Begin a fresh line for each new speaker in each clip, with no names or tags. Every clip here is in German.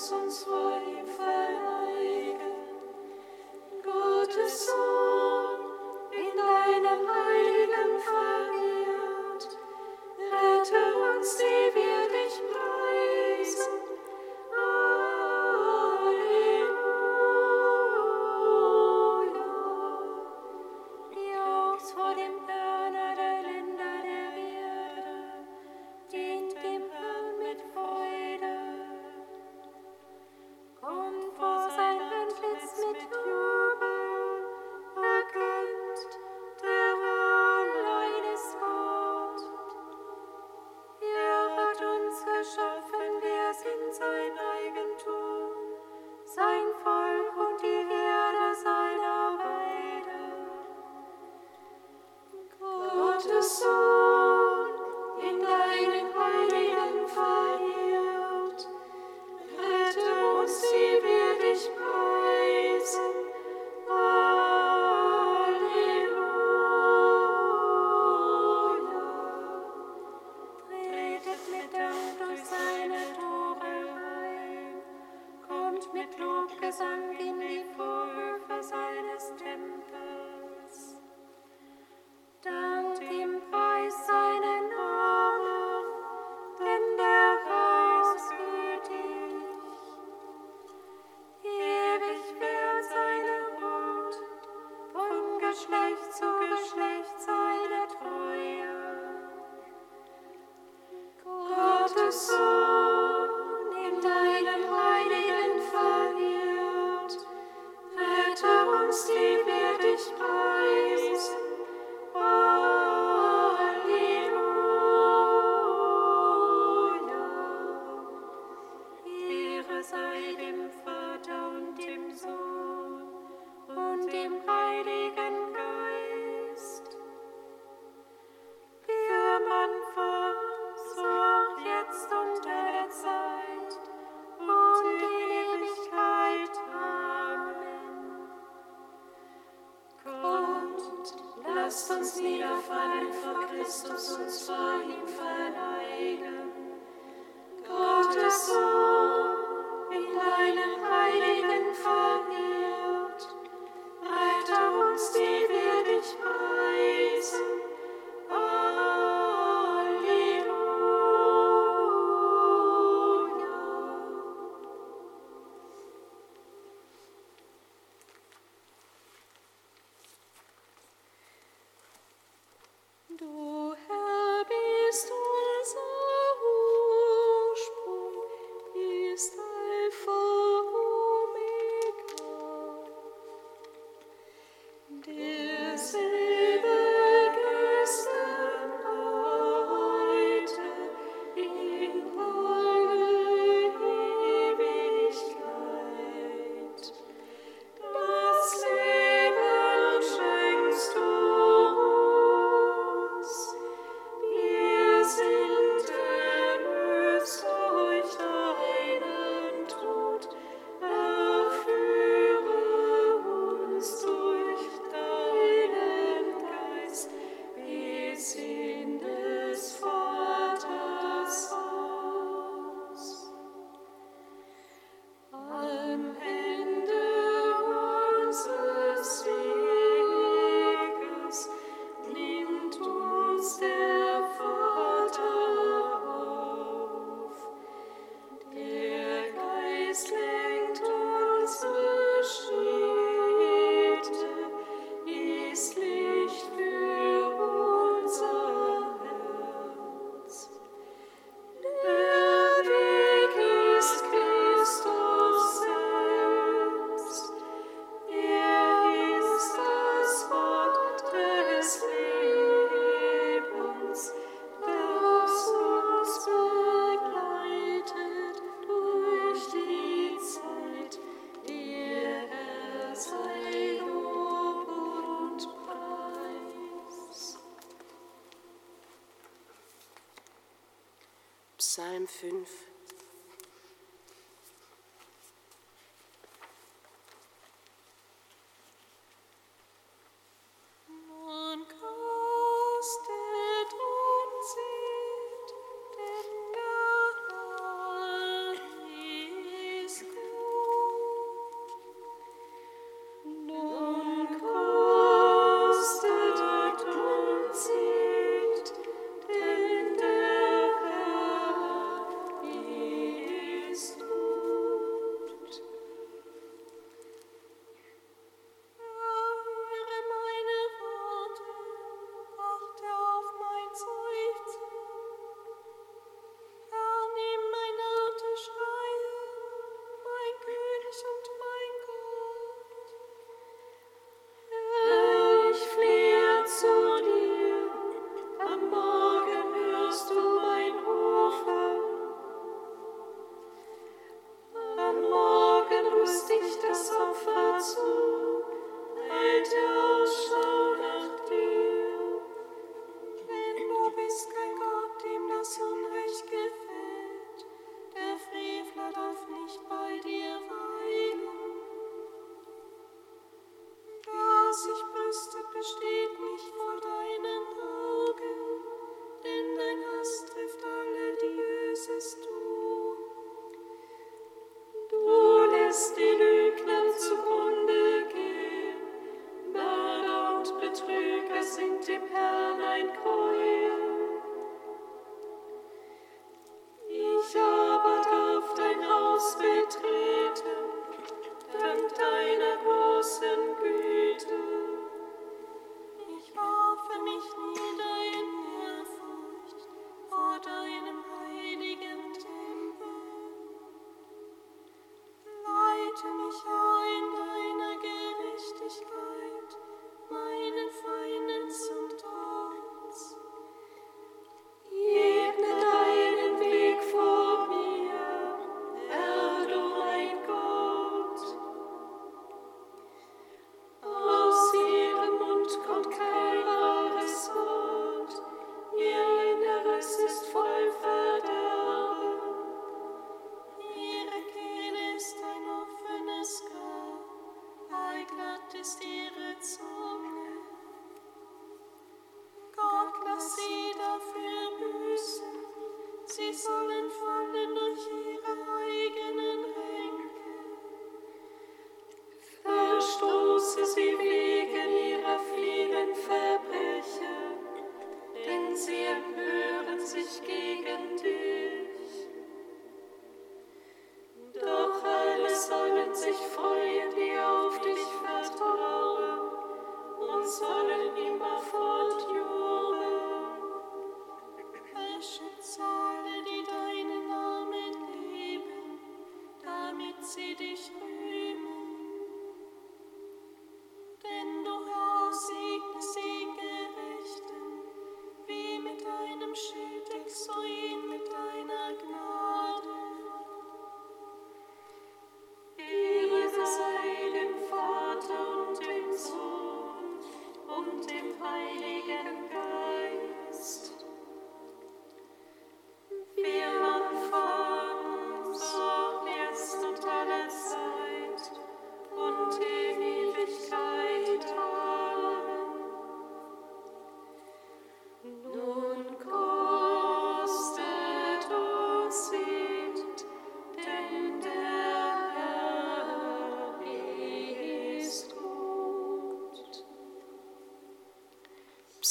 So.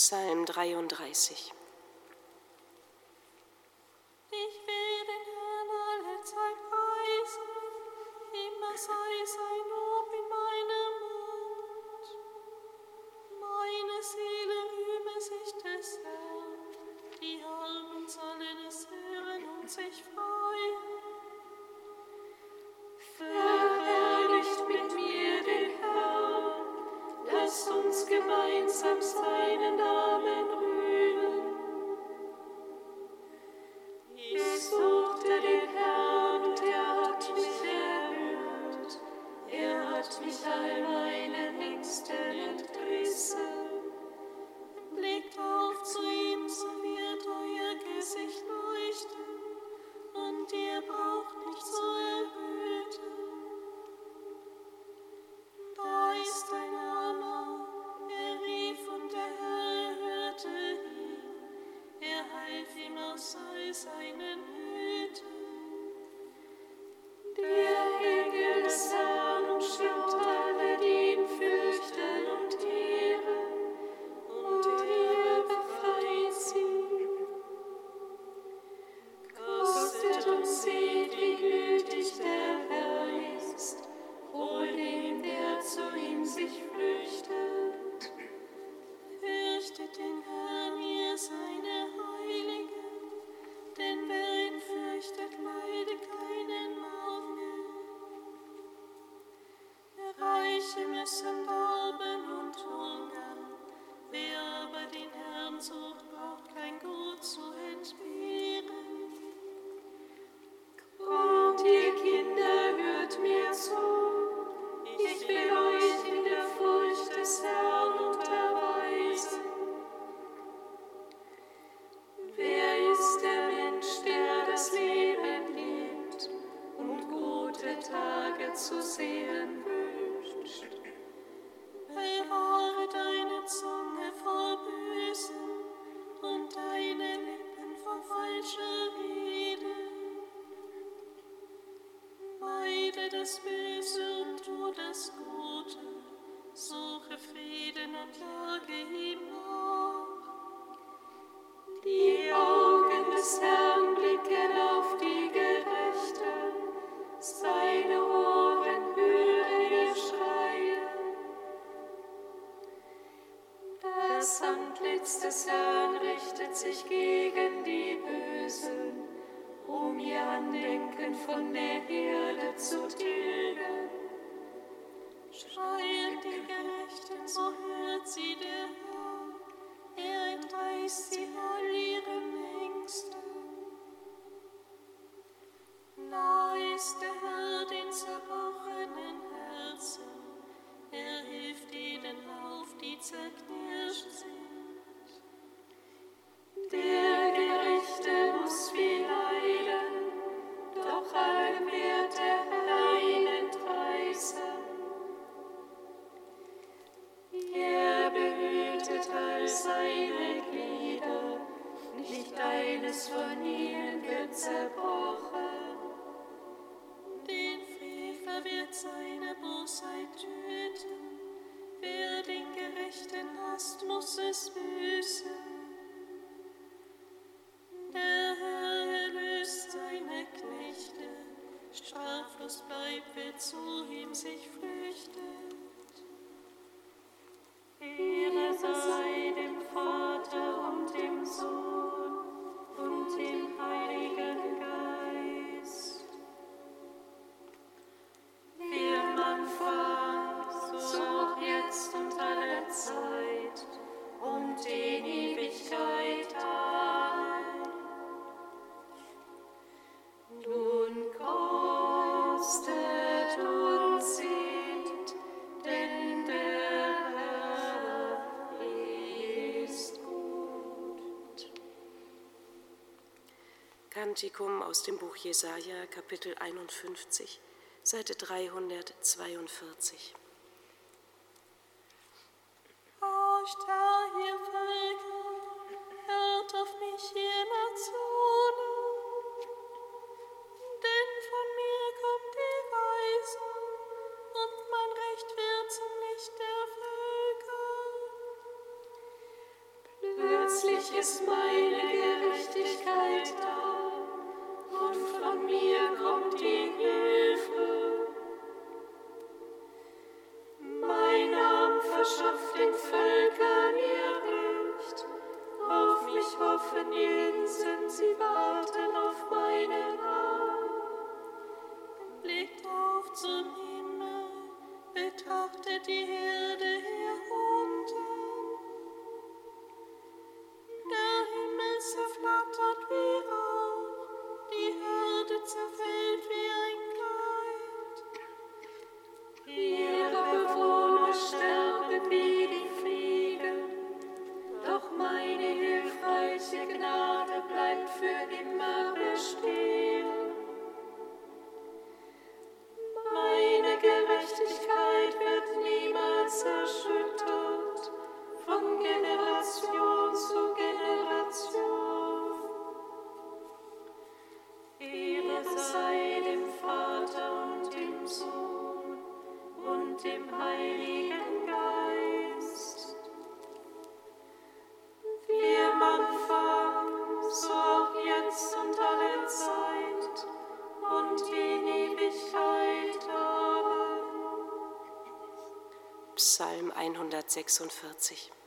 Psalm 33. Ich will den Herrn alle Zeit preisen, immer sei sein Lob in
meinem Mund.
Meine Seele rühme sich des Herrn, die Armen sollen es hören und sich freuen. Verherrlicht mit mir den Herrn, lasst uns gemeinsam seinen Namen Vô keines von ihnen wird zerbrochen. Den Frevel wird seine Bosheit töten. Wer den Gerechten Hast, muss es büßen. Kantikum aus dem Buch Jesaja, Kapitel 51, Seite 342. Oh, Herr, ihr Völker, hört auf mich, ihr Nationen, denn von mir kommt die Weisung und mein Recht wird zum Licht der Völker. Plötzlich ist mein 146.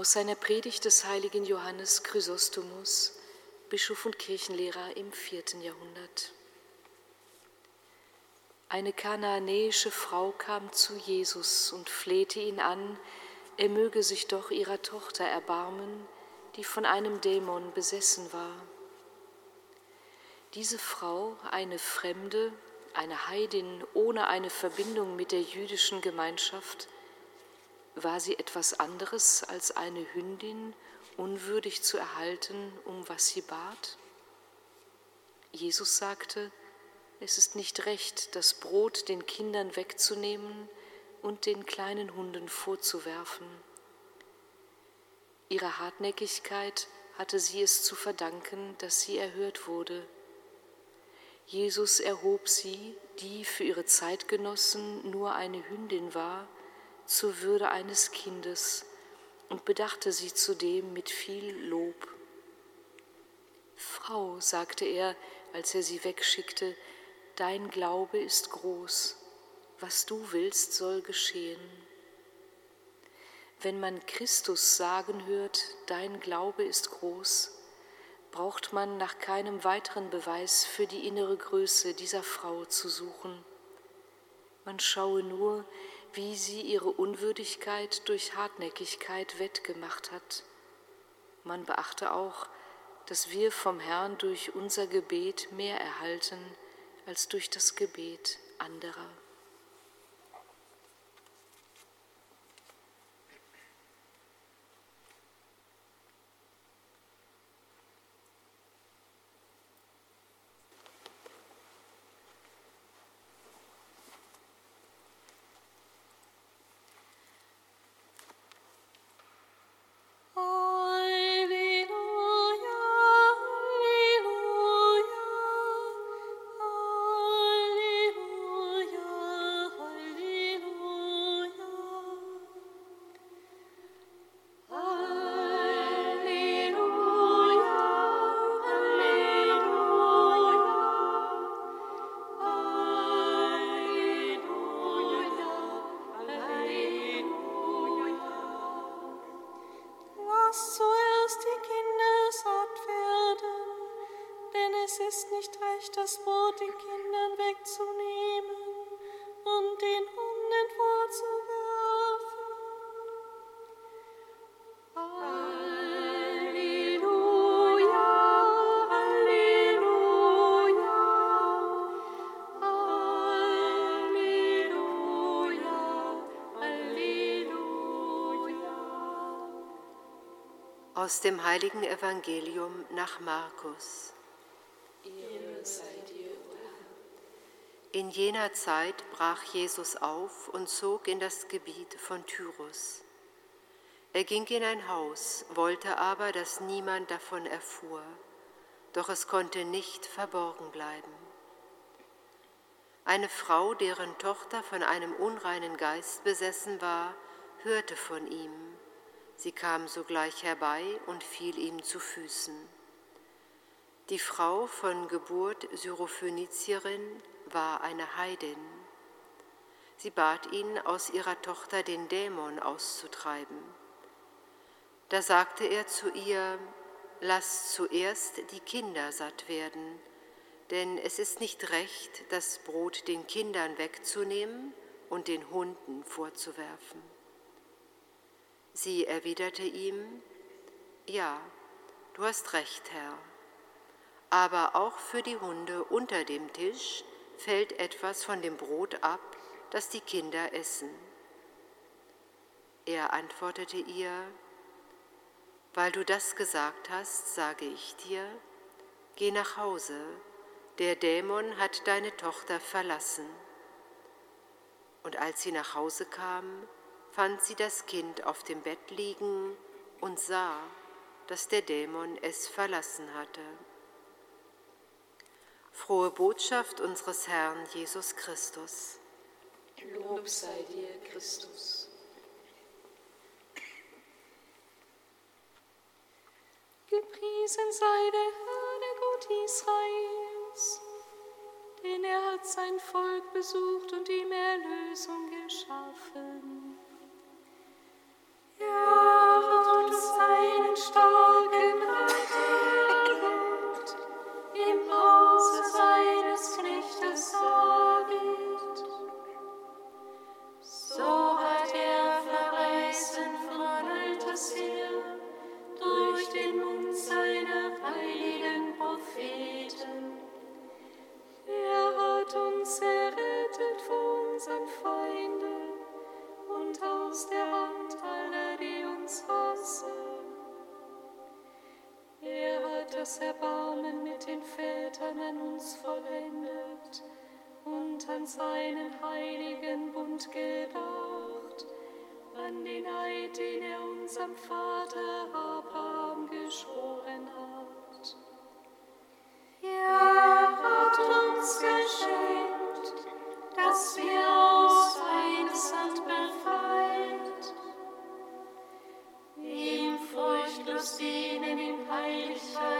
Aus seiner Predigt des heiligen Johannes Chrysostomus, Bischof und Kirchenlehrer im vierten Jahrhundert.
Eine kanaanäische Frau kam zu Jesus und flehte ihn an, er möge sich doch ihrer Tochter erbarmen, die von einem Dämon besessen war. Diese Frau, eine Fremde, eine Heidin ohne eine Verbindung mit der jüdischen Gemeinschaft, war sie etwas anderes als eine Hündin, unwürdig zu erhalten, um was sie bat? Jesus sagte, es ist nicht recht, das Brot den Kindern wegzunehmen und den kleinen Hunden vorzuwerfen. Ihrer Hartnäckigkeit hatte sie es zu verdanken, dass sie erhört wurde. Jesus erhob sie, die für ihre Zeitgenossen nur eine Hündin war, zur Würde eines Kindes und bedachte sie zudem mit viel Lob. Frau, sagte er, als er sie wegschickte, dein Glaube ist groß, was du willst, soll geschehen. Wenn man Christus sagen hört, dein Glaube ist groß, braucht man nach keinem weiteren Beweis für die innere Größe dieser Frau zu suchen. Man schaue nur, wie sie ihre Unwürdigkeit durch Hartnäckigkeit wettgemacht hat. Man beachte auch, dass wir vom Herrn durch unser Gebet mehr erhalten als durch das Gebet anderer.
Aus dem heiligen Evangelium nach Markus. In jener Zeit brach Jesus auf und zog in das Gebiet von Tyrus. Er ging in ein Haus, wollte aber, dass niemand davon erfuhr, doch es konnte nicht verborgen bleiben. Eine Frau, deren Tochter von einem unreinen Geist besessen war, hörte von ihm Sie kam sogleich herbei und fiel ihm zu Füßen. Die Frau von Geburt Syrophönizierin war eine Heidin. Sie bat ihn, aus ihrer Tochter den Dämon auszutreiben. Da sagte er zu ihr, Lass zuerst die Kinder satt werden, denn es ist nicht recht, das Brot den Kindern wegzunehmen und den Hunden vorzuwerfen. Sie erwiderte ihm, Ja, du hast recht, Herr, aber auch für die Hunde unter dem Tisch fällt etwas von dem Brot ab, das die Kinder essen. Er antwortete ihr, Weil du das gesagt hast, sage ich dir, geh nach Hause, der Dämon hat deine Tochter verlassen. Und als sie nach Hause kam, fand sie das Kind auf dem Bett liegen und sah, dass der Dämon es verlassen hatte. Frohe Botschaft unseres Herrn Jesus Christus.
Lob sei dir, Christus.
Gepriesen sei der Herr, der Gott Israels, denn er hat sein Volk besucht und ihm Erlösung geschaffen. Im Hause seines Knechtes
das Erbarmen mit den Vätern an uns vollendet und an seinen heiligen Bund gedacht, an den Eid, den er unserem Vater Abraham geschworen hat. Er hat uns geschenkt, dass wir aus seines Hand befreit, ihm furchtlos dienen in Heiligkeit.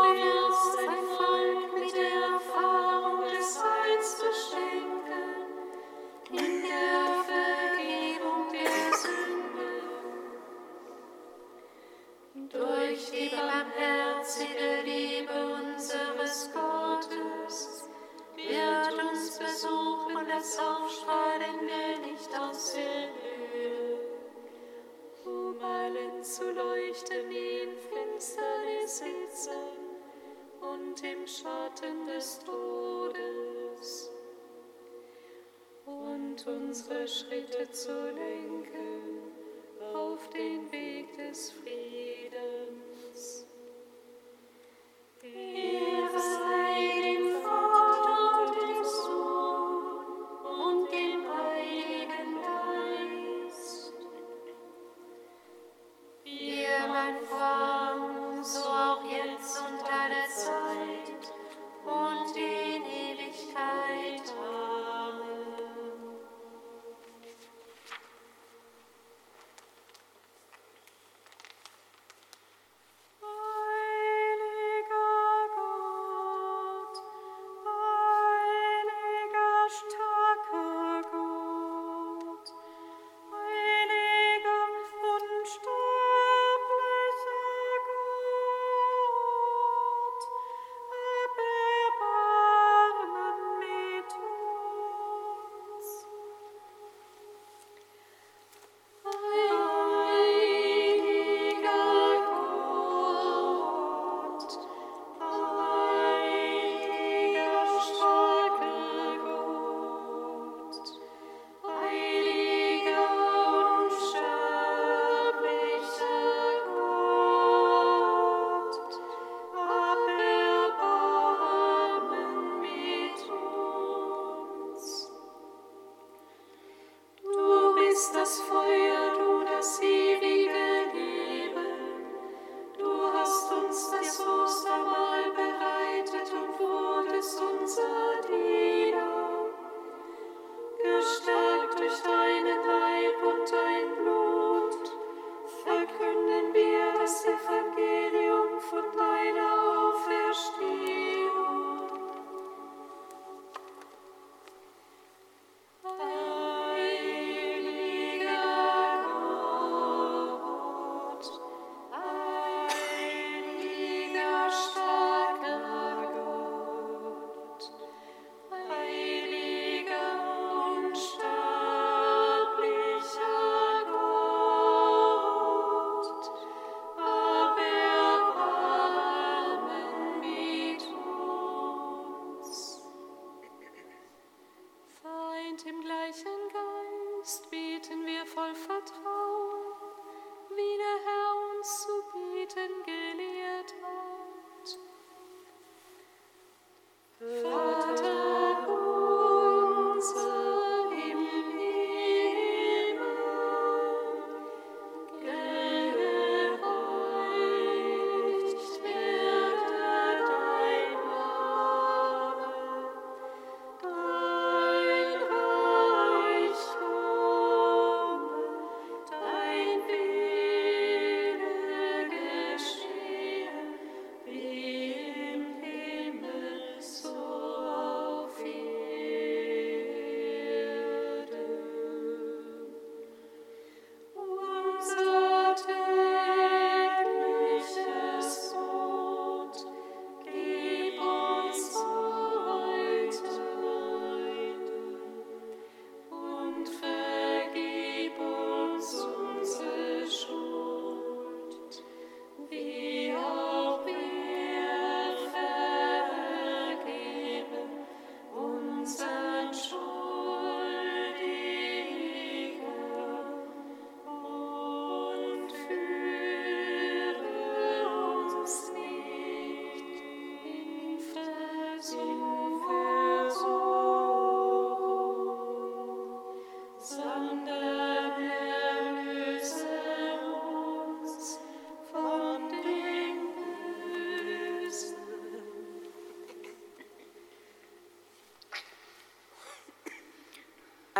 unsere Schritte zu lenken.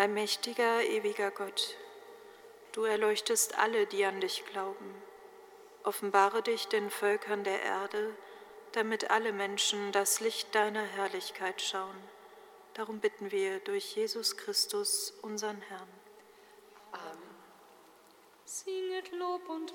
Allmächtiger, ewiger Gott, du erleuchtest alle, die an dich glauben. Offenbare dich den Völkern der Erde, damit alle Menschen das Licht deiner Herrlichkeit schauen. Darum bitten wir durch Jesus Christus, unseren Herrn.
Amen. Singet Lob und.